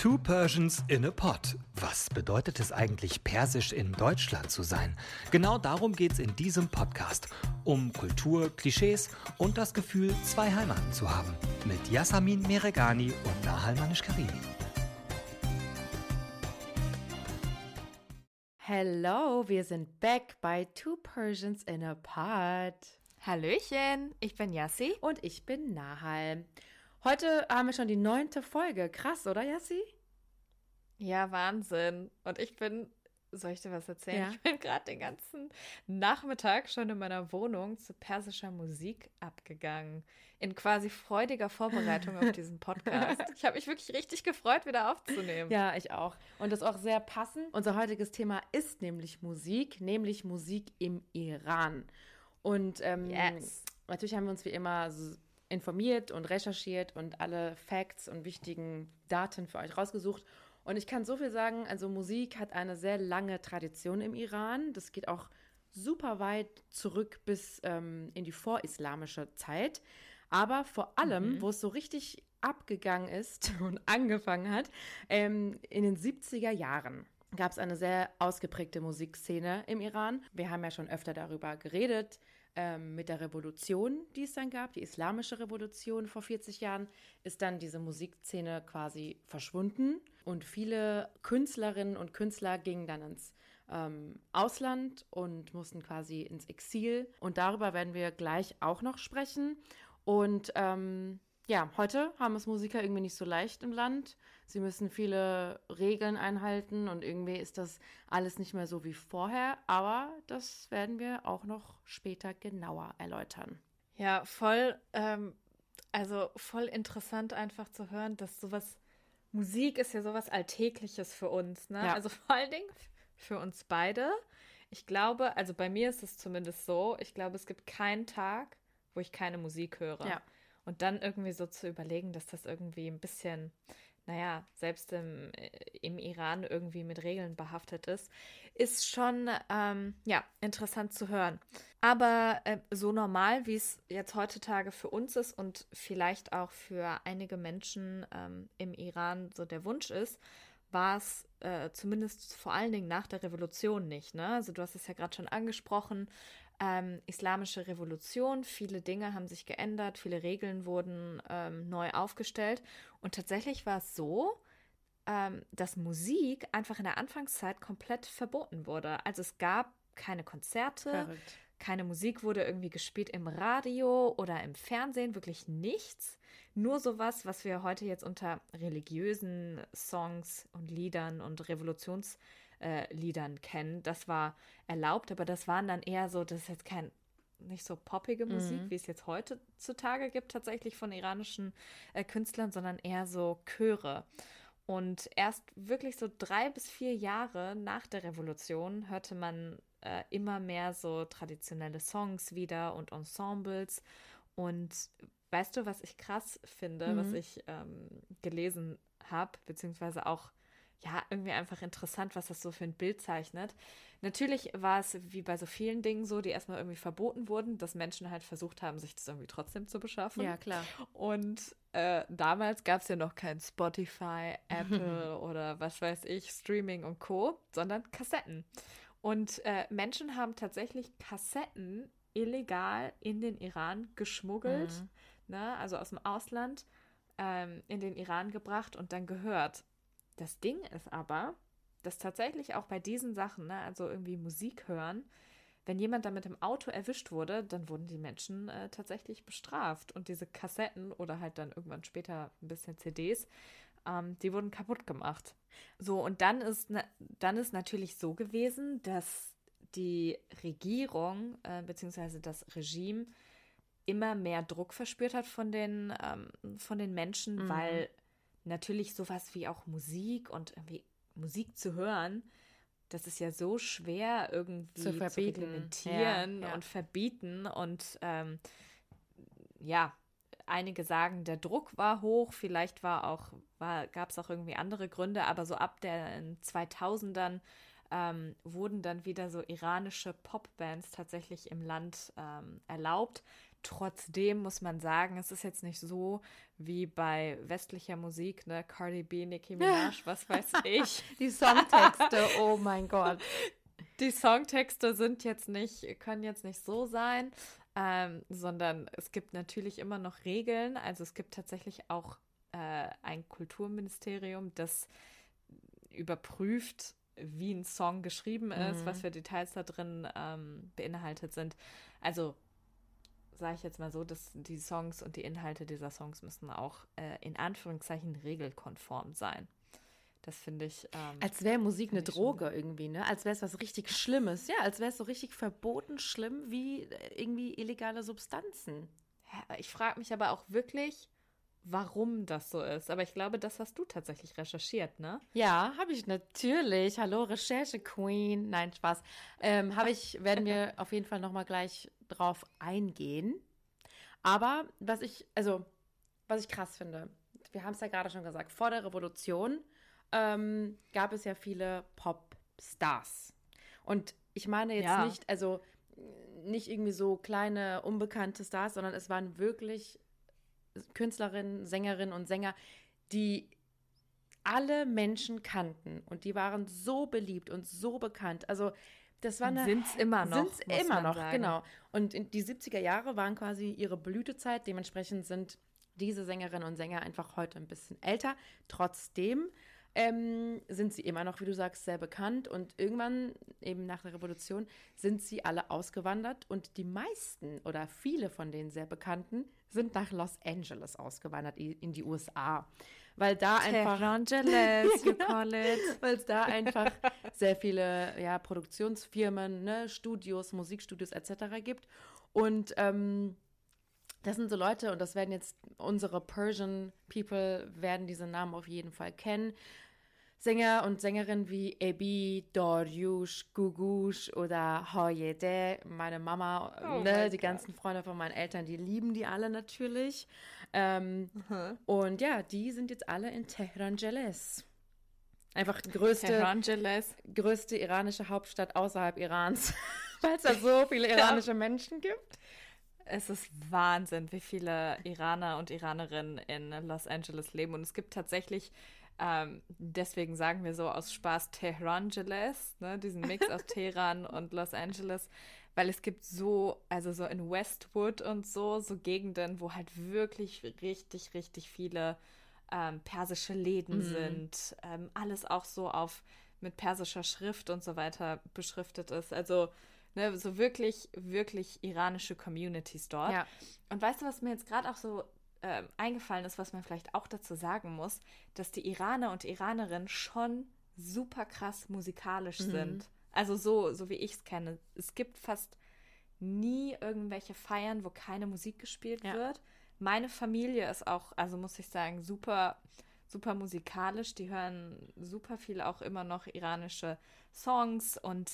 Two Persians in a Pot. Was bedeutet es eigentlich, persisch in Deutschland zu sein? Genau darum geht es in diesem Podcast. Um Kultur, Klischees und das Gefühl, zwei Heimaten zu haben. Mit Yasamin Meregani und Nahal Manish-Karimi. Hello, wir sind back bei Two Persians in a Pot. Hallöchen, ich bin Yassi. Und ich bin Nahal. Heute haben wir schon die neunte Folge. Krass, oder, Yassi? Ja, Wahnsinn. Und ich bin, soll ich dir was erzählen? Ja. Ich bin gerade den ganzen Nachmittag schon in meiner Wohnung zu persischer Musik abgegangen. In quasi freudiger Vorbereitung auf diesen Podcast. Ich habe mich wirklich richtig gefreut, wieder aufzunehmen. Ja, ich auch. Und das ist auch sehr passend. Unser heutiges Thema ist nämlich Musik, nämlich Musik im Iran. Und ähm, Yes. natürlich haben wir uns wie immer so informiert und recherchiert und alle Facts und wichtigen Daten für euch rausgesucht. Und ich kann so viel sagen, also Musik hat eine sehr lange Tradition im Iran. Das geht auch super weit zurück bis ähm, in die vorislamische Zeit. Aber vor allem, wo es so richtig abgegangen ist und angefangen hat, ähm, in den 70er Jahren gab es eine sehr ausgeprägte Musikszene im Iran. Wir haben ja schon öfter darüber geredet. Ähm, mit der Revolution, die es dann gab, die islamische Revolution vor 40 Jahren, ist dann diese Musikszene quasi verschwunden. Und viele Künstlerinnen und Künstler gingen dann ins ähm, Ausland und mussten quasi ins Exil. Und darüber werden wir gleich auch noch sprechen. Und ähm, ja, heute haben es Musiker irgendwie nicht so leicht im Land. Sie müssen viele Regeln einhalten und irgendwie ist das alles nicht mehr so wie vorher. Aber das werden wir auch noch später genauer erläutern. Ja, voll, ähm, also voll interessant einfach zu hören, dass sowas, Musik ist ja sowas Alltägliches für uns, ne? Ja. Also vor allen Dingen für uns beide. Ich glaube, also bei mir ist es zumindest so, ich glaube, es gibt keinen Tag, wo ich keine Musik höre. Ja. Und dann irgendwie so zu überlegen, dass das irgendwie ein bisschen, naja, selbst im, äh, im Iran irgendwie mit Regeln behaftet ist, ist schon, ähm, ja, interessant zu hören. Aber äh, so normal, wie es jetzt heutzutage für uns ist und vielleicht auch für einige Menschen ähm, im Iran so der Wunsch ist, war es äh, zumindest vor allen Dingen nach der Revolution nicht. Ne? Also du hast es ja gerade schon angesprochen, ähm, islamische Revolution, viele Dinge haben sich geändert, viele Regeln wurden ähm, neu aufgestellt. Und tatsächlich war es so, ähm, dass Musik einfach in der Anfangszeit komplett verboten wurde. Also es gab keine Konzerte, Verrückt. keine Musik wurde irgendwie gespielt im Radio oder im Fernsehen, wirklich nichts. Nur sowas, was wir heute jetzt unter religiösen Songs und Liedern und Revolutionsliedern äh, Liedern kennen. Das war erlaubt, aber das waren dann eher so, das ist jetzt kein nicht so poppige Musik, wie es jetzt heutzutage gibt, tatsächlich von iranischen äh, Künstlern, sondern eher so Chöre. Und erst wirklich so drei bis vier Jahre nach der Revolution hörte man äh, immer mehr so traditionelle Songs wieder und Ensembles. Und weißt du, was ich krass finde, was ich ähm, gelesen habe, beziehungsweise auch ja, irgendwie einfach interessant, was das so für ein Bild zeichnet. Natürlich war es wie bei so vielen Dingen so, die erstmal irgendwie verboten wurden, dass Menschen halt versucht haben, sich das irgendwie trotzdem zu beschaffen. Ja, klar. Und äh, damals gab es ja noch kein Spotify, Apple oder was weiß ich, Streaming und Co., sondern Kassetten. Und äh, Menschen haben tatsächlich Kassetten illegal in den Iran geschmuggelt, ne, also aus dem Ausland ähm, in den Iran gebracht und dann gehört. Das Ding ist aber, dass tatsächlich auch bei diesen Sachen, ne, also irgendwie Musik hören, wenn jemand damit im Auto erwischt wurde, dann wurden die Menschen äh, tatsächlich bestraft. Und diese Kassetten oder halt dann irgendwann später ein bisschen CDs, ähm, die wurden kaputt gemacht. So, und dann ist, na, dann ist natürlich so gewesen, dass die Regierung äh, beziehungsweise das Regime immer mehr Druck verspürt hat von den, ähm, von den Menschen, weil natürlich sowas wie auch Musik und irgendwie Musik zu hören, das ist ja so schwer irgendwie Zu zu, verbieten. reglementieren Ja, ja. und verbieten. Und ähm, ja, einige sagen, der Druck war hoch, vielleicht war auch, war, gab es auch irgendwie andere Gründe, aber so ab den 2000ern ähm, wurden dann wieder so iranische Popbands tatsächlich im Land ähm, erlaubt. Trotzdem muss man sagen, es ist jetzt nicht so wie bei westlicher Musik, ne? Cardi B, Nicki Minaj, was weiß ich. Die Songtexte, oh mein Gott. Die Songtexte sind jetzt nicht, können jetzt nicht so sein, ähm, sondern es gibt natürlich immer noch Regeln. Also es gibt tatsächlich auch äh, ein Kulturministerium, das überprüft, wie ein Song geschrieben ist, mhm. was für Details da drin ähm, beinhaltet sind. Also sage ich jetzt mal so, dass die Songs und die Inhalte dieser Songs müssen auch äh, in Anführungszeichen regelkonform sein. Das finde ich. Ähm, als wäre Musik eine Droge irgendwie, ne? Als wäre es was richtig Schlimmes. Ja, als wäre es so richtig verboten schlimm wie äh, irgendwie illegale Substanzen. Ich frage mich aber auch wirklich, warum das so ist. Aber ich glaube, das hast du tatsächlich recherchiert, ne? Ja, habe ich natürlich. Hallo, Recherche-Queen. Nein, Spaß. Ähm, habe ich, werden wir auf jeden Fall nochmal gleich drauf eingehen. Aber was ich, also, was ich krass finde, wir haben es ja gerade schon gesagt, vor der Revolution ähm, gab es ja viele Popstars. Und ich meine jetzt ja. nicht, also nicht irgendwie so kleine, unbekannte Stars, sondern es waren wirklich Künstlerinnen, Sängerinnen und Sänger, die alle Menschen kannten und die waren so beliebt und so bekannt. Also das war eine sind es immer noch. Sind es immer noch, sagen. genau. Und die 70er Jahre waren quasi ihre Blütezeit. Dementsprechend sind diese Sängerinnen und Sänger einfach heute ein bisschen älter. Trotzdem ähm, sind sie immer noch, wie du sagst, sehr bekannt. Und irgendwann, eben nach der Revolution, sind sie alle ausgewandert. Und die meisten oder viele von den sehr bekannten sind nach Los Angeles ausgewandert, in die USA. Weil da einfach. Angeles, you call it. Weil es da einfach sehr viele ja, Produktionsfirmen, ne, Studios, Musikstudios etc. gibt. Und ähm, das sind so Leute, und das werden jetzt unsere Persian People, werden diese Namen auf jeden Fall kennen. Sänger und Sängerinnen wie Ebi, Doryush, Gugush oder Hoyede, meine Mama, oh ne, die God. ganzen Freunde von meinen Eltern, die lieben die alle natürlich. Ähm, uh-huh. Und ja, die sind jetzt alle in Tehran Jeles. Einfach die größte, größte iranische Hauptstadt außerhalb Irans, weil es da so viele iranische Menschen gibt. Es ist Wahnsinn, wie viele Iraner und Iranerinnen in Los Angeles leben. Und es gibt tatsächlich ähm, deswegen sagen wir so aus Spaß Tehrangeles, ne, diesen Mix aus Teheran und Los Angeles, weil es gibt so, also so in Westwood und so, so Gegenden, wo halt wirklich richtig, richtig viele ähm, persische Läden mhm. sind. Ähm, alles auch so auf mit persischer Schrift und so weiter beschriftet ist. Also ne, so wirklich, wirklich iranische Communities dort. Ja. Und weißt du, was mir jetzt gerade auch so äh, eingefallen ist, was man vielleicht auch dazu sagen muss, dass die Iraner und Iranerinnen schon super krass musikalisch mhm. sind. Also so, so wie ich es kenne. Es gibt fast nie irgendwelche Feiern, wo keine Musik gespielt ja. wird. Meine Familie ist auch, also muss ich sagen, super, super musikalisch. Die hören super viel auch immer noch iranische Songs und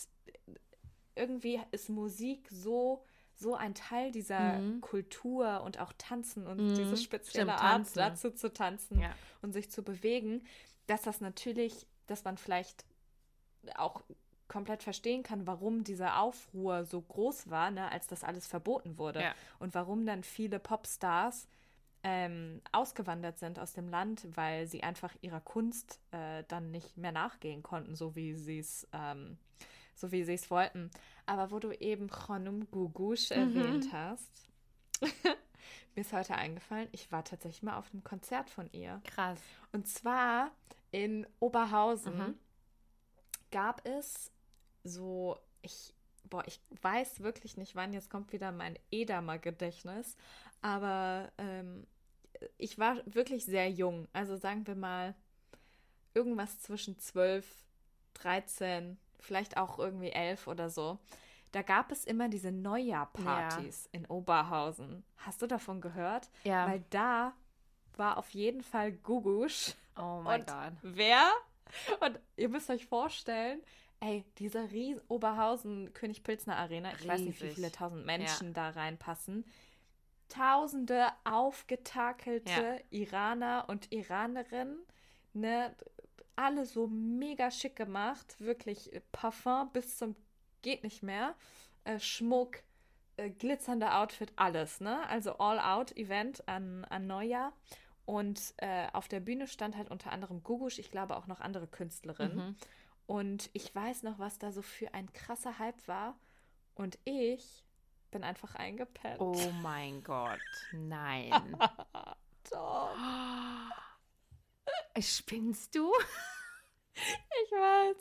irgendwie ist Musik so so ein Teil dieser mhm. Kultur und auch Tanzen und mhm. diese spezielle Stimmt, Art tanzen. dazu zu tanzen ja. und sich zu bewegen, dass das natürlich, dass man vielleicht auch komplett verstehen kann, warum dieser Aufruhr so groß war, ne, als das alles verboten wurde ja. und warum dann viele Popstars ähm, ausgewandert sind aus dem Land, weil sie einfach ihrer Kunst äh, dann nicht mehr nachgehen konnten, so wie sie es ähm, so wie sie es wollten. Aber wo du eben Khonum Gugush mhm. erwähnt hast, mir ist heute eingefallen, ich war tatsächlich mal auf einem Konzert von ihr. Krass. Und zwar in Oberhausen mhm. gab es so, ich, boah, ich weiß wirklich nicht, wann jetzt kommt wieder mein Edamer-Gedächtnis, aber ähm, ich war wirklich sehr jung. Also sagen wir mal irgendwas zwischen 12, 13 vielleicht auch irgendwie elf oder so. Da gab es immer diese Neujahrpartys ja. in Oberhausen. Hast du davon gehört? Ja. Weil da war auf jeden Fall Gugusch. Oh mein Gott. Wer? Und ihr müsst euch vorstellen, ey, diese riesen Oberhausen König Pilzner Arena, ich Riesig. weiß nicht, wie viele tausend Menschen ja. da reinpassen. Tausende aufgetakelte ja. Iraner und Iranerinnen, ne, alle so mega schick gemacht. Wirklich äh, Parfum bis zum geht nicht mehr. Äh, Schmuck, äh, glitzernde Outfit, alles, ne? Also All-Out-Event an, an Neujahr. Und äh, auf der Bühne stand halt unter anderem Gugusch, ich glaube auch noch andere Künstlerinnen. Mhm. Und ich weiß noch, was da so für ein krasser Hype war. Und ich bin einfach eingepennt. Oh mein Gott, nein. Doch. Spinnst du? Ich weiß.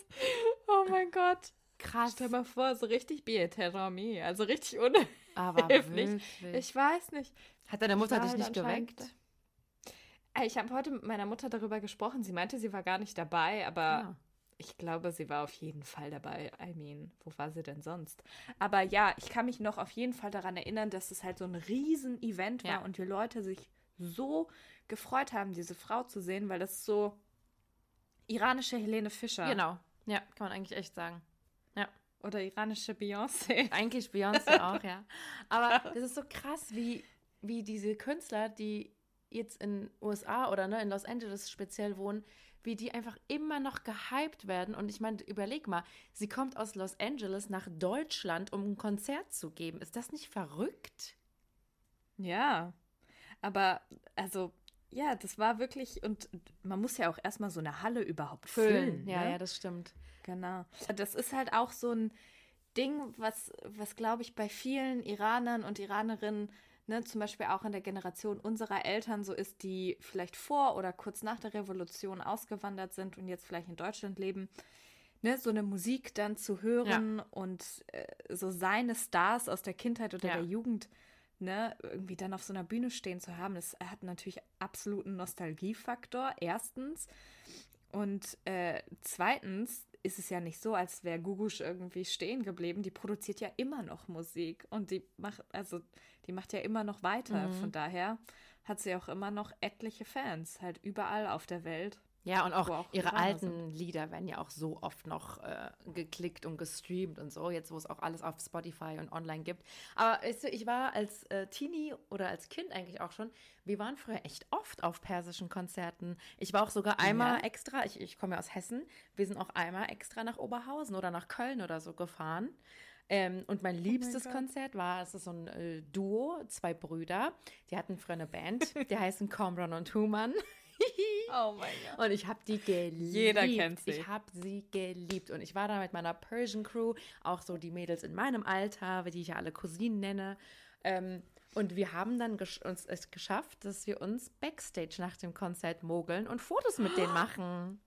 Oh mein Gott. Krass. Stell mal vor, so richtig Bieterami. Also richtig Aber unhilflich. Ich weiß nicht. Hat deine Mutter dich halt nicht geweckt? Äh, Ich habe heute mit meiner Mutter darüber gesprochen. Sie meinte, sie war gar nicht dabei, aber Ah. ich glaube, sie war auf jeden Fall dabei. I mean, wo war sie denn sonst? Aber ja, ich kann mich noch auf jeden Fall daran erinnern, dass es halt so ein Riesen-Event war Ja. und die Leute sich so gefreut haben, diese Frau zu sehen, weil das so iranische Helene Fischer Genau. Ja, kann man eigentlich echt sagen. oder iranische Beyoncé. Eigentlich Beyoncé auch, ja. Aber das ist so krass, wie, wie diese Künstler, die jetzt in USA oder ne, in Los Angeles speziell wohnen, wie die einfach immer noch gehypt werden. Und ich meine, überleg mal, sie kommt aus Los Angeles nach Deutschland, um ein Konzert zu geben. Ist das nicht verrückt? Ja, aber also ja, das war wirklich und man muss ja auch erstmal so eine Halle überhaupt füllen. Ja, ne? ja, das stimmt. Genau. Das ist halt auch so ein Ding, was, was glaube ich, bei vielen Iranern und Iranerinnen, ne, zum Beispiel auch in der Generation unserer Eltern so ist, die vielleicht vor oder kurz nach der Revolution ausgewandert sind und jetzt vielleicht in Deutschland leben, ne, so eine Musik dann zu hören und äh, so seine Stars aus der Kindheit oder Ja. der Jugend ne, irgendwie dann auf so einer Bühne stehen zu haben, das hat natürlich absoluten Nostalgiefaktor, erstens. Und äh, zweitens ist es ja nicht so, als wäre Gugusch irgendwie stehen geblieben. Die produziert ja immer noch Musik und die macht, also die macht ja immer noch weiter. Mhm. Von daher hat sie auch immer noch etliche Fans, halt überall auf der Welt. Ja, und auch, auch ihre alten Lieder werden ja auch so oft noch äh, geklickt und gestreamt und so, jetzt wo es auch alles auf Spotify und online gibt. Aber weißt du, ich war als äh, Teenie oder als Kind eigentlich auch schon, wir waren früher echt oft auf persischen Konzerten. Ich war auch sogar einmal Ja? extra, ich, ich komme ja aus Hessen, wir sind auch einmal extra nach Oberhausen oder nach Köln oder so gefahren. Ähm, und mein liebstes Gott. Konzert war, es ist so ein äh, Duo, zwei Brüder, die hatten früher eine Band, die heißen Comron und Human. Oh mein Gott. Und ich habe die geliebt. Jeder kennt sie. Ich habe sie geliebt. Und ich war da mit meiner Persian Crew, auch so die Mädels in meinem Alter, die ich ja alle Cousinen nenne. Ähm, und wir haben dann uns es geschafft, dass wir uns Backstage nach dem Konzert mogeln und Fotos mit denen machen.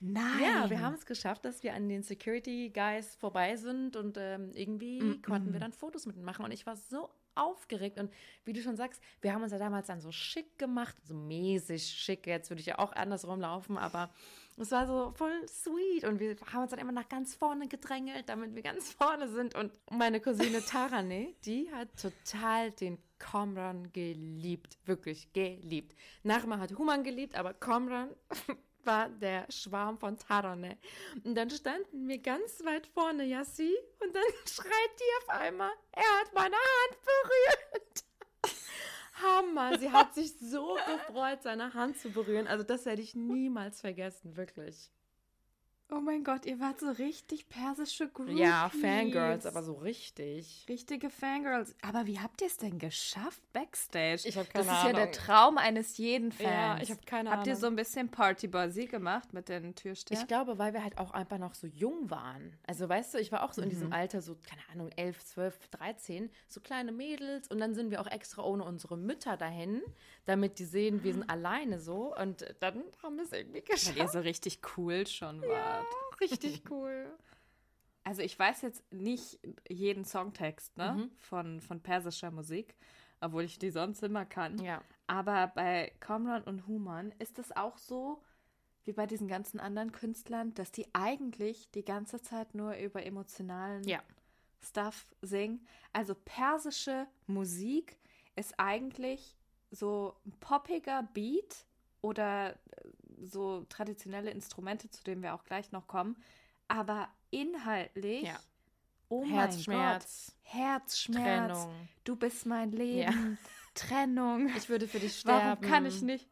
Nein. Ja, wir haben es geschafft, dass wir an den Security Guys vorbei sind und ähm, irgendwie konnten wir dann Fotos mit ihnen machen. Und ich war so aufgeregt. Und wie du schon sagst, wir haben uns ja damals dann so schick gemacht, so mäßig schick. Jetzt würde ich ja auch andersrum laufen, aber es war so voll sweet. Und wir haben uns dann immer nach ganz vorne gedrängelt, damit wir ganz vorne sind. Und meine Cousine Tarane, die hat total den Comran geliebt. Wirklich geliebt. Nachma hat Human geliebt, aber Comran war der Schwarm von Tarane. Und dann standen wir ganz weit vorne, Yassi, und dann schreit die auf einmal, er hat meine Hand berührt. Hammer, sie hat sich so gefreut, seine Hand zu berühren. Also das werde ich niemals vergessen, wirklich. Oh mein Gott, ihr wart so richtig persische Groupies. Ja, Fangirls, aber so richtig. Richtige Fangirls. Aber wie habt ihr es denn geschafft backstage? Ich hab Das keine ist ja der Ahnung. Traum eines jeden Fans. Ja, ich hab keine Habt ihr Ahnung. so ein bisschen Party-Buzzy gemacht mit den Türstern? Ich glaube, weil wir halt auch einfach noch so jung waren. Also, weißt du, ich war auch so in Mhm. diesem Alter, so, keine Ahnung, 11, 12, 13, so kleine Mädels. Und dann sind wir auch extra ohne unsere Mütter dahin, damit die sehen, wir sind alleine so. Und dann haben wir es irgendwie Weil ihr geschafft. so richtig cool schon wart. Richtig cool. Also ich weiß jetzt nicht jeden Songtext ne? Mhm. von, von persischer Musik, obwohl ich die sonst immer kann. Ja. Aber bei Comran und Human ist es auch so, wie bei diesen ganzen anderen Künstlern, dass die eigentlich die ganze Zeit nur über emotionalen Ja. Stuff singen. Also persische Musik ist eigentlich so ein poppiger Beat oder äh, so traditionelle Instrumente, zu denen wir auch gleich noch kommen, aber inhaltlich, Ja. oh mein Gott, Herzschmerz, Herzschmerz, Trennung. du bist mein Leben, Trennung. Ich würde für dich sterben. Warum kann ich nicht?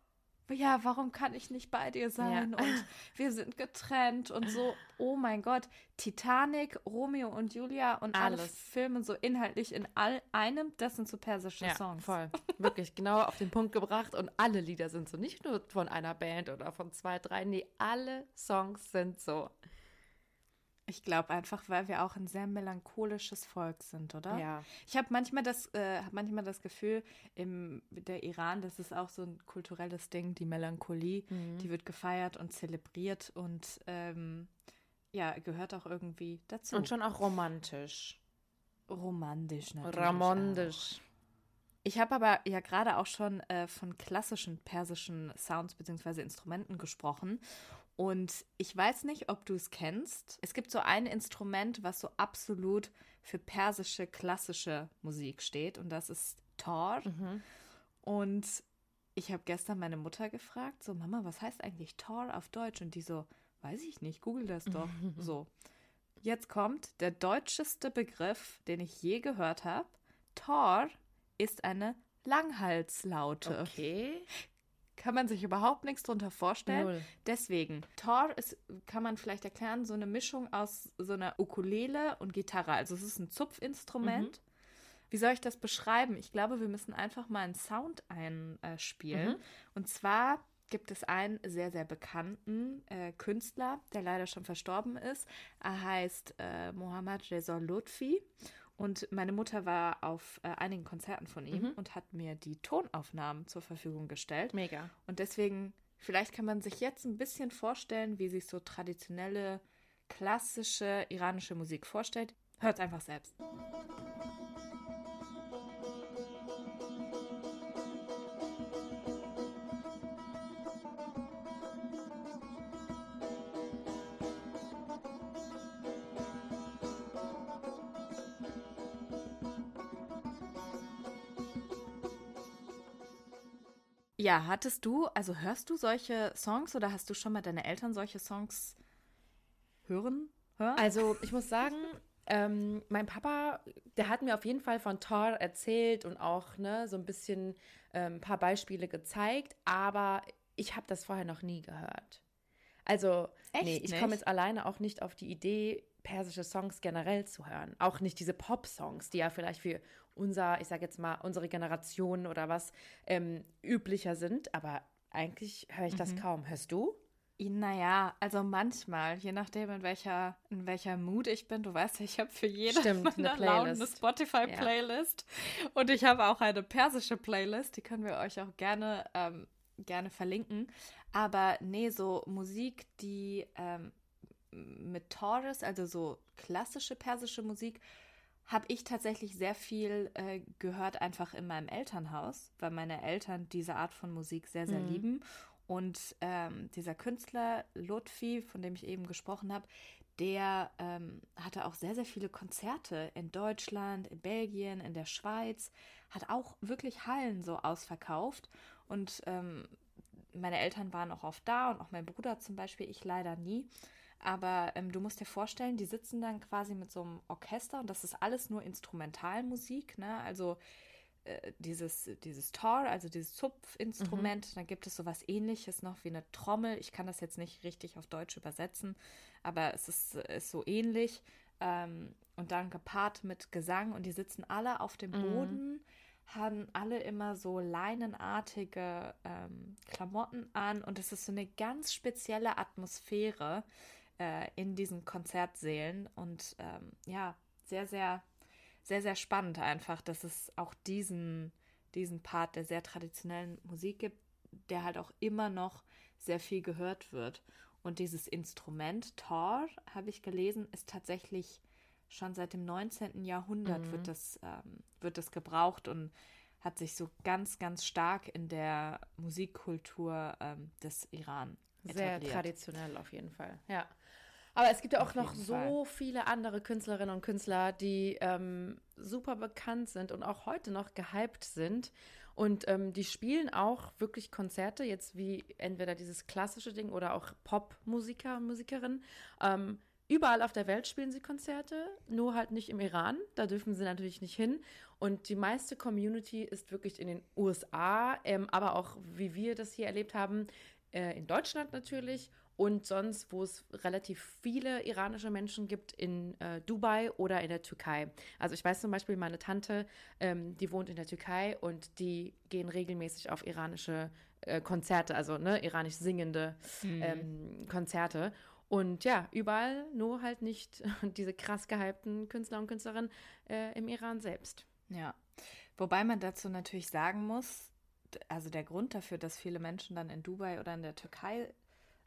Ja, warum kann ich nicht bei dir sein? Ja. Und wir sind getrennt und so, oh mein Gott, Titanic, Romeo und Julia und alle Alles. Filme so inhaltlich in all einem, das sind so persische Ja, Songs. voll. Wirklich genau auf den Punkt gebracht. Und alle Lieder sind so. Nicht nur von einer Band oder von zwei, drei. Nee, alle Songs sind so. Ich glaube einfach, weil wir auch ein sehr melancholisches Volk sind, oder? Ja. Ich habe manchmal das, äh, hab manchmal das Gefühl, im der Iran, das ist auch so ein kulturelles Ding, die Melancholie, Mhm. die wird gefeiert und zelebriert und ähm, ja, gehört auch irgendwie dazu. Und schon auch romantisch. romantisch natürlich. Ramondisch. Ich habe aber ja gerade auch schon äh, von klassischen persischen Sounds bzw. Instrumenten gesprochen. Und ich weiß nicht, ob du es kennst. Es gibt so ein Instrument, was so absolut für persische klassische Musik steht. Und das ist Tor. Mhm. Und ich habe gestern meine Mutter gefragt, so Mama, was heißt eigentlich Tor auf Deutsch? Und die so, weiß ich nicht, google das doch. so. Jetzt kommt der deutscheste Begriff, den ich je gehört habe. Tor ist eine Langhalslaute. Okay. Kann man sich überhaupt nichts drunter vorstellen. Null. Deswegen, Tor ist, kann man vielleicht erklären, so eine Mischung aus so einer Ukulele und Gitarre. Also es ist ein Zupfinstrument. Wie soll ich das beschreiben? Ich glaube, wir müssen einfach mal einen Sound einspielen. Mhm. Und zwar gibt es einen sehr, sehr bekannten äh, Künstler, der leider schon verstorben ist. Er heißt äh, Mohammad Reza Lutfi. Und meine Mutter war auf äh, einigen Konzerten von ihm Mhm. und hat mir die Tonaufnahmen zur Verfügung gestellt. Mega. Und deswegen, vielleicht kann man sich jetzt ein bisschen vorstellen, wie sich so traditionelle, klassische iranische Musik vorstellt. Hört einfach selbst. Ja, hattest du, also hörst du solche Songs oder hast du schon mal deine Eltern solche Songs hören? Hören? Also, ich muss sagen, ähm, mein Papa, der hat mir auf jeden Fall von Thor erzählt und auch ne, so ein bisschen ähm, ein paar Beispiele gezeigt, aber ich habe das vorher noch nie gehört. Also, Echt nee, ich komme jetzt alleine auch nicht auf die Idee, persische Songs generell zu hören. Auch nicht diese Pop-Songs, die ja vielleicht für unser, ich sage jetzt mal, unsere Generation oder was ähm, üblicher sind, aber eigentlich höre ich das Mhm. kaum. Hörst du? Naja, also manchmal, je nachdem, in welcher, in welcher Mood ich bin. Du weißt ja, ich habe für jede Stimmt, eine Launen eine Playlist. Spotify-Playlist. Und ich habe auch eine persische Playlist, die können wir euch auch gerne, ähm, gerne verlinken. Aber nee, so Musik, die ähm, mit Taurus, also so klassische persische Musik, habe ich tatsächlich sehr viel äh, gehört, einfach in meinem Elternhaus, weil meine Eltern diese Art von Musik sehr, sehr Mhm. lieben. Und ähm, dieser Künstler Lutfi, von dem ich eben gesprochen habe, der ähm, hatte auch sehr, sehr viele Konzerte in Deutschland, in Belgien, in der Schweiz, hat auch wirklich Hallen so ausverkauft. Und ähm, meine Eltern waren auch oft da und auch mein Bruder zum Beispiel, ich leider nie. Aber ähm, du musst dir vorstellen, die sitzen dann quasi mit so einem Orchester und das ist alles nur Instrumentalmusik, ne? Also äh, dieses, dieses Tor, also dieses Zupfinstrument, dann gibt es sowas ähnliches noch wie eine Trommel. Ich kann das jetzt nicht richtig auf Deutsch übersetzen, aber es ist, ist so ähnlich. Ähm, und dann gepaart mit Gesang und die sitzen alle auf dem Mhm. Boden, haben alle immer so leinenartige ähm, Klamotten an und es ist so eine ganz spezielle Atmosphäre äh, in diesen Konzertsälen und ähm, ja, sehr, sehr, sehr, sehr spannend einfach, dass es auch diesen, diesen Part der sehr traditionellen Musik gibt, der halt auch immer noch sehr viel gehört wird. Und dieses Instrument, Tor, habe ich gelesen, ist tatsächlich schon seit dem 19. Jahrhundert Mhm. wird, das, ähm, wird das gebraucht und hat sich so ganz, ganz stark in der Musikkultur ähm, des Iran Sehr etabliert. traditionell auf jeden Fall, ja. Aber es gibt ja auch Auf noch so viele andere Künstlerinnen und Künstler, die ähm, super bekannt sind und auch heute noch gehypt sind. Und ähm, die spielen auch wirklich Konzerte, jetzt wie entweder dieses klassische Ding oder auch Popmusiker, Musikerinnen, ähm, Überall auf der Welt spielen sie Konzerte, nur halt nicht im Iran. Da dürfen sie natürlich nicht hin. Und die meiste Community ist wirklich in den USA, ähm, aber auch, wie wir das hier erlebt haben, äh, in Deutschland natürlich und sonst, wo es relativ viele iranische Menschen gibt, in äh, Dubai oder in der Türkei. Also ich weiß zum Beispiel, meine Tante, ähm, die wohnt in der Türkei und die gehen regelmäßig auf iranische äh, Konzerte, also ne, iranisch singende mhm. ähm, Konzerte. Und ja, überall, nur halt nicht diese krass gehypten Künstler und Künstlerinnen äh, im Iran selbst. Ja, wobei man dazu natürlich sagen muss, also der Grund dafür, dass viele Menschen dann in Dubai oder in der Türkei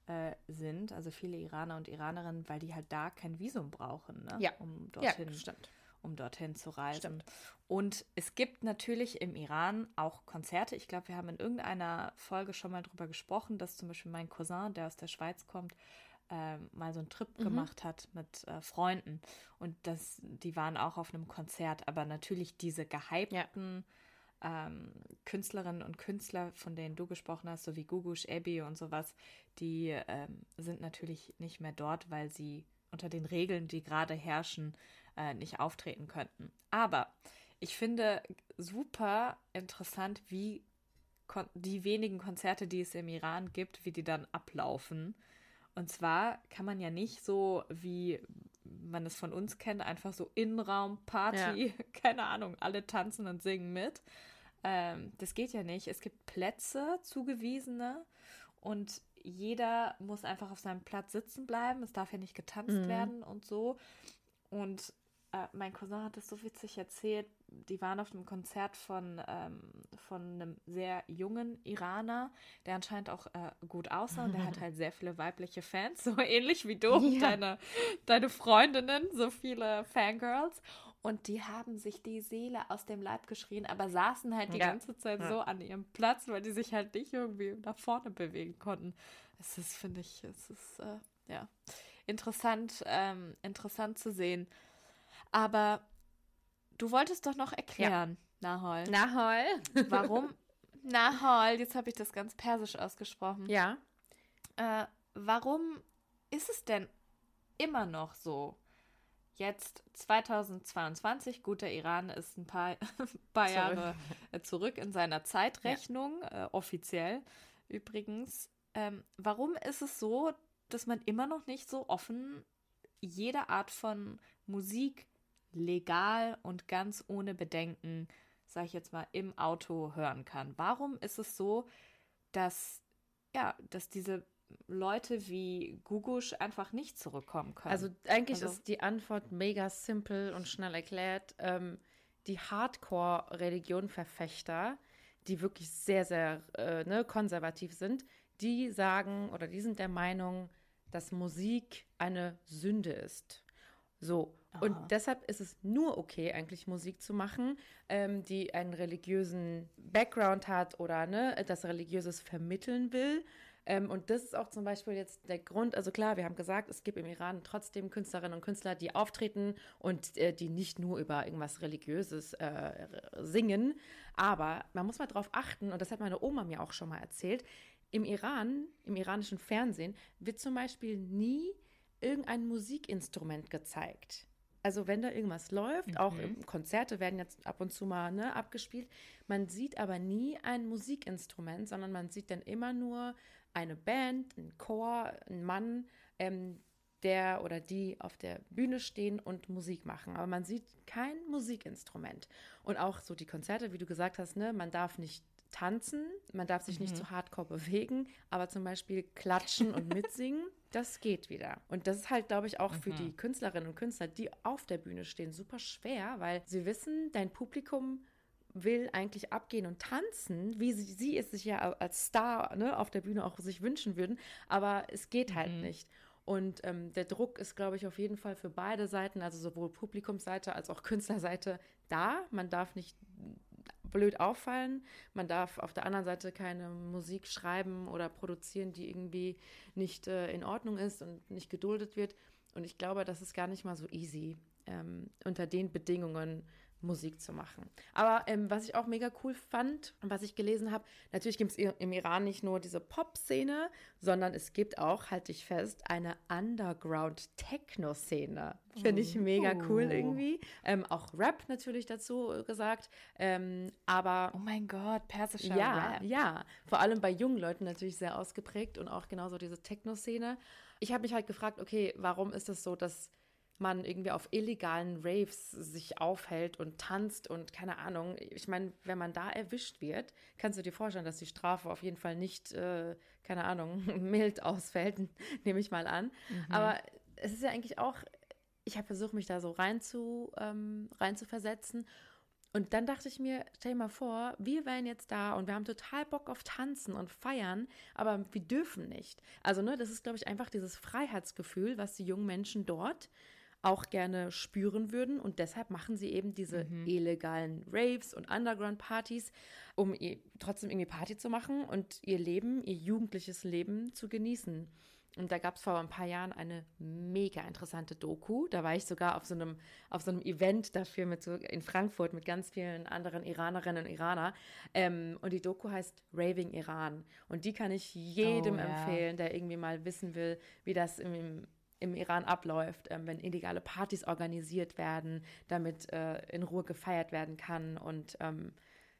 äh, sind, also viele Iraner und Iranerinnen, weil die halt da kein Visum brauchen, ne? ja. um dorthin, ja, stimmt. um dorthin zu reisen. Stimmt. Und es gibt natürlich im Iran auch Konzerte. Ich glaube, wir haben in irgendeiner Folge schon mal drüber gesprochen, dass zum Beispiel mein Cousin, der aus der Schweiz kommt, äh, mal so einen Trip mhm. gemacht hat mit äh, Freunden. Und das, die waren auch auf einem Konzert, aber natürlich diese gehypten ja ähm, Künstlerinnen und Künstler, von denen du gesprochen hast, so wie Gugush, Ebi und sowas, die ähm, sind natürlich nicht mehr dort, weil sie unter den Regeln, die gerade herrschen, äh, nicht auftreten könnten. Aber ich finde super interessant, wie die wenigen Konzerte, die es im Iran gibt, wie die dann ablaufen. Und zwar kann man ja nicht so, wie man es von uns kennt, einfach so Innenraumparty, ja. keine Ahnung, alle tanzen und singen mit, ähm, das geht ja nicht. Es gibt Plätze, zugewiesene, und jeder muss einfach auf seinem Platz sitzen bleiben. Es darf ja nicht getanzt mhm. werden und so. Und äh, mein Cousin hat es so witzig erzählt. Die waren auf einem Konzert von, ähm, von einem sehr jungen Iraner, der anscheinend auch äh, gut aussah und der hat halt sehr viele weibliche Fans, so ähnlich wie du, ja. deine, deine Freundinnen, so viele Fangirls. Und die haben sich die Seele aus dem Leib geschrien, aber saßen halt die ja. ganze Zeit ja. so an ihrem Platz, weil die sich halt nicht irgendwie nach vorne bewegen konnten. Es ist, finde ich, es ist, äh, ja, interessant, ähm, interessant zu sehen. Aber du wolltest doch noch erklären, ja. Nahol. Nahol. Warum? Nahol, jetzt habe ich das ganz persisch ausgesprochen. Ja. Äh, warum ist es denn immer noch so, jetzt 2022, gut, der Iran ist ein paar, paar zurück. Jahre zurück in seiner Zeitrechnung, ja. äh, offiziell übrigens. Ähm, warum ist es so, dass man immer noch nicht so offen jede Art von Musik legal und ganz ohne Bedenken, sage ich jetzt mal, im Auto hören kann? Warum ist es so, dass ja, dass diese Leute wie Gugusch einfach nicht zurückkommen können. Also eigentlich also, ist die Antwort mega simpel und schnell erklärt. Ähm, die Hardcore-Religion-Verfechter, die wirklich sehr, sehr äh, ne, konservativ sind, die sagen oder die sind der Meinung, dass Musik eine Sünde ist. So. Aha. Und deshalb ist es nur okay, eigentlich Musik zu machen, ähm, die einen religiösen Background hat oder ne, das Religiöses vermitteln will. Ähm, und das ist auch zum Beispiel jetzt der Grund, also klar, wir haben gesagt, es gibt im Iran trotzdem Künstlerinnen und Künstler, die auftreten und äh, die nicht nur über irgendwas Religiöses äh, singen, aber man muss mal darauf achten, und das hat meine Oma mir auch schon mal erzählt, im Iran, im iranischen Fernsehen, wird zum Beispiel nie irgendein Musikinstrument gezeigt. Also wenn da irgendwas läuft, mhm. auch Konzerte werden jetzt ab und zu mal ne, abgespielt, man sieht aber nie ein Musikinstrument, sondern man sieht dann immer nur eine Band, ein Chor, ein Mann, ähm, der oder die auf der Bühne stehen und Musik machen. Aber man sieht kein Musikinstrument. Und auch so die Konzerte, wie du gesagt hast, ne, man darf nicht tanzen, man darf sich mhm. nicht zu hardcore bewegen, aber zum Beispiel klatschen und mitsingen, das geht wieder. Und das ist halt, glaube ich, auch mhm. für die Künstlerinnen und Künstler, die auf der Bühne stehen, super schwer, weil sie wissen, dein Publikum will eigentlich abgehen und tanzen, wie sie, sie es sich ja als Star ne, auf der Bühne auch sich wünschen würden, aber es geht halt mhm. nicht. Und ähm, der Druck ist, glaube ich, auf jeden Fall für beide Seiten, also sowohl Publikumsseite als auch Künstlerseite, da. Man darf nicht blöd auffallen. Man darf auf der anderen Seite keine Musik schreiben oder produzieren, die irgendwie nicht äh, in Ordnung ist und nicht geduldet wird. Und ich glaube, das ist gar nicht mal so easy, ähm, unter den Bedingungen Musik zu machen. Aber ähm, was ich auch mega cool fand und was ich gelesen habe, natürlich gibt es im Iran nicht nur diese Pop-Szene, sondern es gibt auch, halte ich fest, eine Underground-Techno-Szene. Finde ich mega cool oh. irgendwie. Ähm, auch Rap natürlich dazu gesagt. Ähm, aber. Oh mein Gott, persischer ja, Rap. Ja, vor allem bei jungen Leuten natürlich sehr ausgeprägt und auch genauso diese Techno-Szene. Ich habe mich halt gefragt, okay, warum ist es so, dass man irgendwie auf illegalen Raves sich aufhält und tanzt und keine Ahnung. Ich meine, wenn man da erwischt wird, kannst du dir vorstellen, dass die Strafe auf jeden Fall nicht, äh, keine Ahnung, mild ausfällt, nehme ich mal an. Mhm. Aber es ist ja eigentlich auch, ich habe versucht, mich da so rein zu, ähm, rein zu versetzen. Und dann dachte ich mir, stell dir mal vor, wir wären jetzt da und wir haben total Bock auf Tanzen und Feiern, aber wir dürfen nicht. Also, ne, das ist, glaube ich, einfach dieses Freiheitsgefühl, was die jungen Menschen dort auch gerne spüren würden. Und deshalb machen sie eben diese mhm. illegalen Raves und Underground-Partys, um trotzdem irgendwie Party zu machen und ihr Leben, ihr jugendliches Leben zu genießen. Und da gab es vor ein paar Jahren eine mega interessante Doku. Da war ich sogar auf so einem, auf so einem Event dafür mit so in Frankfurt mit ganz vielen anderen Iranerinnen und Iranern. Ähm, und die Doku heißt Raving Iran. Und die kann ich jedem oh, ja. empfehlen, der irgendwie mal wissen will, wie das im, im Iran abläuft, ähm, wenn illegale Partys organisiert werden, damit äh, in Ruhe gefeiert werden kann. Und ähm,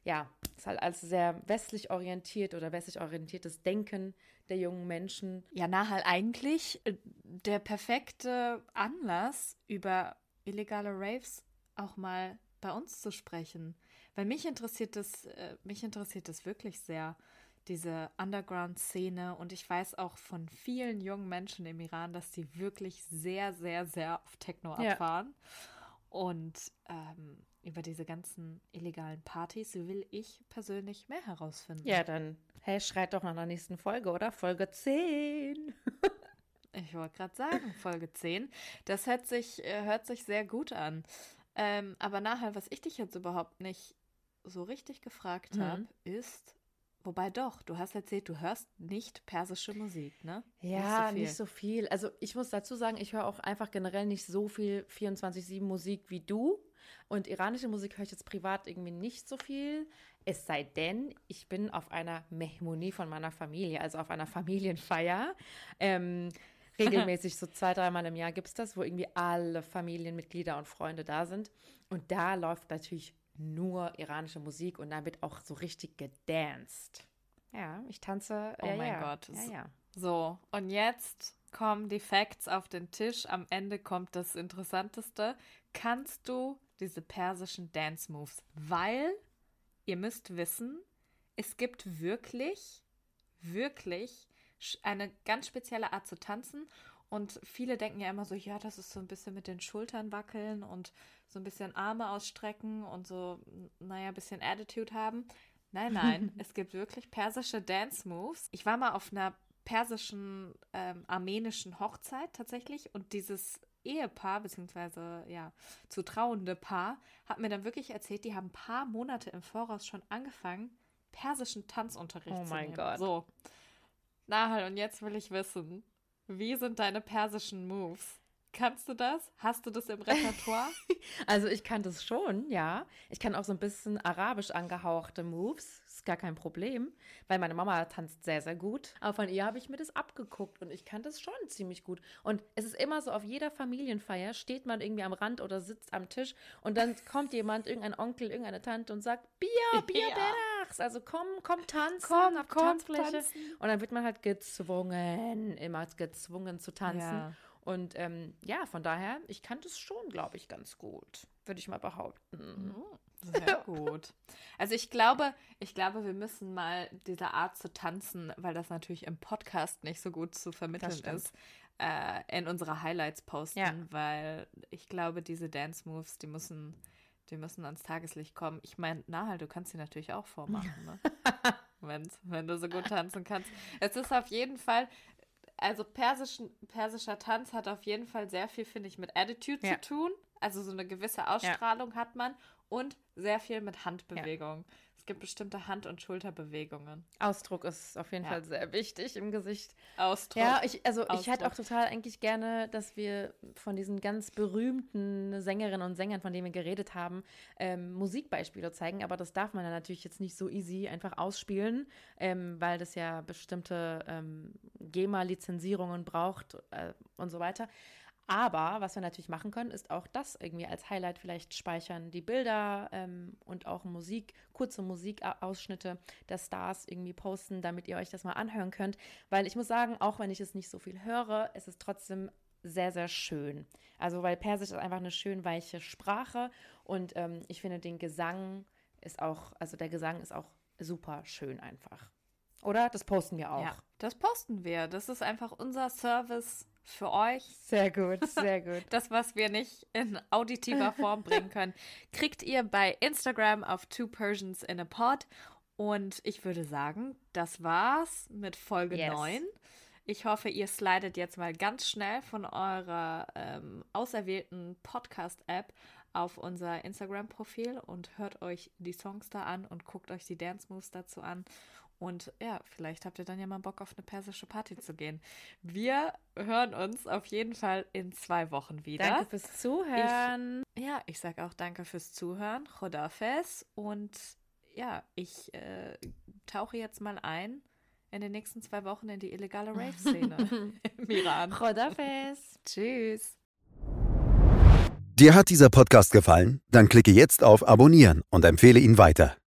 ja, es ist halt alles sehr westlich orientiert oder westlich orientiertes Denken der jungen Menschen. Ja, na, halt eigentlich äh, der perfekte Anlass, über illegale Raves auch mal bei uns zu sprechen. Weil mich interessiert das, äh, mich interessiert das wirklich sehr diese Underground-Szene. Und ich weiß auch von vielen jungen Menschen im Iran, dass die wirklich sehr, sehr, sehr auf Techno abfahren. Ja. Und ähm, über diese ganzen illegalen Partys will ich persönlich mehr herausfinden. Ja, dann, hey, schreit doch nach der nächsten Folge, oder? Folge 10. ich wollte gerade sagen, Folge 10. Das hört sich, äh, hört sich sehr gut an. Ähm, aber nachher, was ich dich jetzt überhaupt nicht so richtig gefragt mhm. habe, ist, Wobei doch, du hast erzählt, du hörst nicht persische Musik, ne? Ja, nicht so, nicht so viel. Also ich muss dazu sagen, ich höre auch einfach generell nicht so viel 24-7 Musik wie du. Und iranische Musik höre ich jetzt privat irgendwie nicht so viel. Es sei denn, ich bin auf einer Mehmonie von meiner Familie, also auf einer Familienfeier. Ähm, regelmäßig so zwei, dreimal im Jahr gibt es das, wo irgendwie alle Familienmitglieder und Freunde da sind. Und da läuft natürlich nur iranische Musik und wird auch so richtig gedanced. Ja, ich tanze. Oh ja, mein ja. Gott. Ja, ja. So, und jetzt kommen die Facts auf den Tisch. Am Ende kommt das Interessanteste. Kannst du diese persischen Dance Moves? Weil ihr müsst wissen, es gibt wirklich, wirklich eine ganz spezielle Art zu tanzen. Und viele denken ja immer so, ja, das ist so ein bisschen mit den Schultern wackeln und so ein bisschen Arme ausstrecken und so, naja, ein bisschen Attitude haben. Nein, nein, es gibt wirklich persische Dance Moves. Ich war mal auf einer persischen, ähm, armenischen Hochzeit tatsächlich und dieses Ehepaar, beziehungsweise ja, zu trauende Paar, hat mir dann wirklich erzählt, die haben ein paar Monate im Voraus schon angefangen, persischen Tanzunterricht oh zu nehmen. Oh mein Gott. So. Na, und jetzt will ich wissen, wie sind deine persischen Moves? Kannst du das? Hast du das im Repertoire? also ich kann das schon, ja. Ich kann auch so ein bisschen arabisch angehauchte Moves. Ist gar kein Problem, weil meine Mama tanzt sehr, sehr gut. Aber von ihr habe ich mir das abgeguckt und ich kann das schon ziemlich gut. Und es ist immer so, auf jeder Familienfeier steht man irgendwie am Rand oder sitzt am Tisch und dann kommt jemand, irgendein Onkel, irgendeine Tante und sagt, Bier, Bier, ja. Berachs. Also komm, komm tanzen komm, auf komm, Tanzfläche. Tanzen. Und dann wird man halt gezwungen, immer gezwungen zu tanzen. Ja. Und ähm, ja, von daher, ich kann das schon, glaube ich, ganz gut, würde ich mal behaupten. Oh, sehr gut. Also ich glaube, ich glaube, wir müssen mal diese Art zu tanzen, weil das natürlich im Podcast nicht so gut zu vermitteln ist, äh, in unsere Highlights posten, ja. weil ich glaube, diese Dance Moves, die müssen, die müssen ans Tageslicht kommen. Ich meine, Nahal, du kannst sie natürlich auch vormachen, ne? Wenn's, wenn du so gut tanzen kannst. Es ist auf jeden Fall, also persischen, persischer Tanz hat auf jeden Fall sehr viel, finde ich, mit Attitude ja. zu tun. Also so eine gewisse Ausstrahlung ja. hat man und sehr viel mit Handbewegung. Ja. Es gibt bestimmte Hand- und Schulterbewegungen. Ausdruck ist auf jeden Ja. Fall sehr wichtig im Gesicht. Ausdruck. Ja, ich, also ich hätte auch Ausdruck. total eigentlich gerne, dass wir von diesen ganz berühmten Sängerinnen und Sängern, von denen wir geredet haben, ähm, Musikbeispiele zeigen. Aber das darf man dann natürlich jetzt nicht so easy einfach ausspielen, ähm, weil das ja bestimmte ähm, GEMA-Lizenzierungen braucht äh, und so weiter. Aber was wir natürlich machen können, ist auch das irgendwie als Highlight vielleicht speichern, die Bilder ähm, und auch Musik, kurze Musikausschnitte der Stars irgendwie posten, damit ihr euch das mal anhören könnt. Weil ich muss sagen, auch wenn ich es nicht so viel höre, es ist trotzdem sehr, sehr schön. Also, weil Persisch ist einfach eine schön weiche Sprache und ähm, ich finde, den Gesang ist auch, also der Gesang ist auch super schön einfach. Oder? Das posten wir auch. Ja, das posten wir. Das ist einfach unser Service für euch. Sehr gut, sehr gut. Das, was wir nicht in auditiver Form bringen können, kriegt ihr bei Instagram auf Two Persians in a Pod. Und ich würde sagen, das war's mit Folge Yes. 9. Ich hoffe, ihr slidet jetzt mal ganz schnell von eurer ähm, auserwählten Podcast-App auf unser Instagram-Profil und hört euch die Songs da an und guckt euch die Dance Moves dazu an. Und ja, vielleicht habt ihr dann ja mal Bock auf eine persische Party zu gehen. Wir hören uns auf jeden Fall in zwei Wochen wieder. Danke fürs Zuhören. Ja, ich sage auch danke fürs Zuhören. Chodafes. Und ja, ich äh, tauche jetzt mal ein in den nächsten zwei Wochen in die illegale Rave-Szene im Iran. Chodafes. Tschüss. Dir hat dieser Podcast gefallen? Dann klicke jetzt auf Abonnieren und empfehle ihn weiter.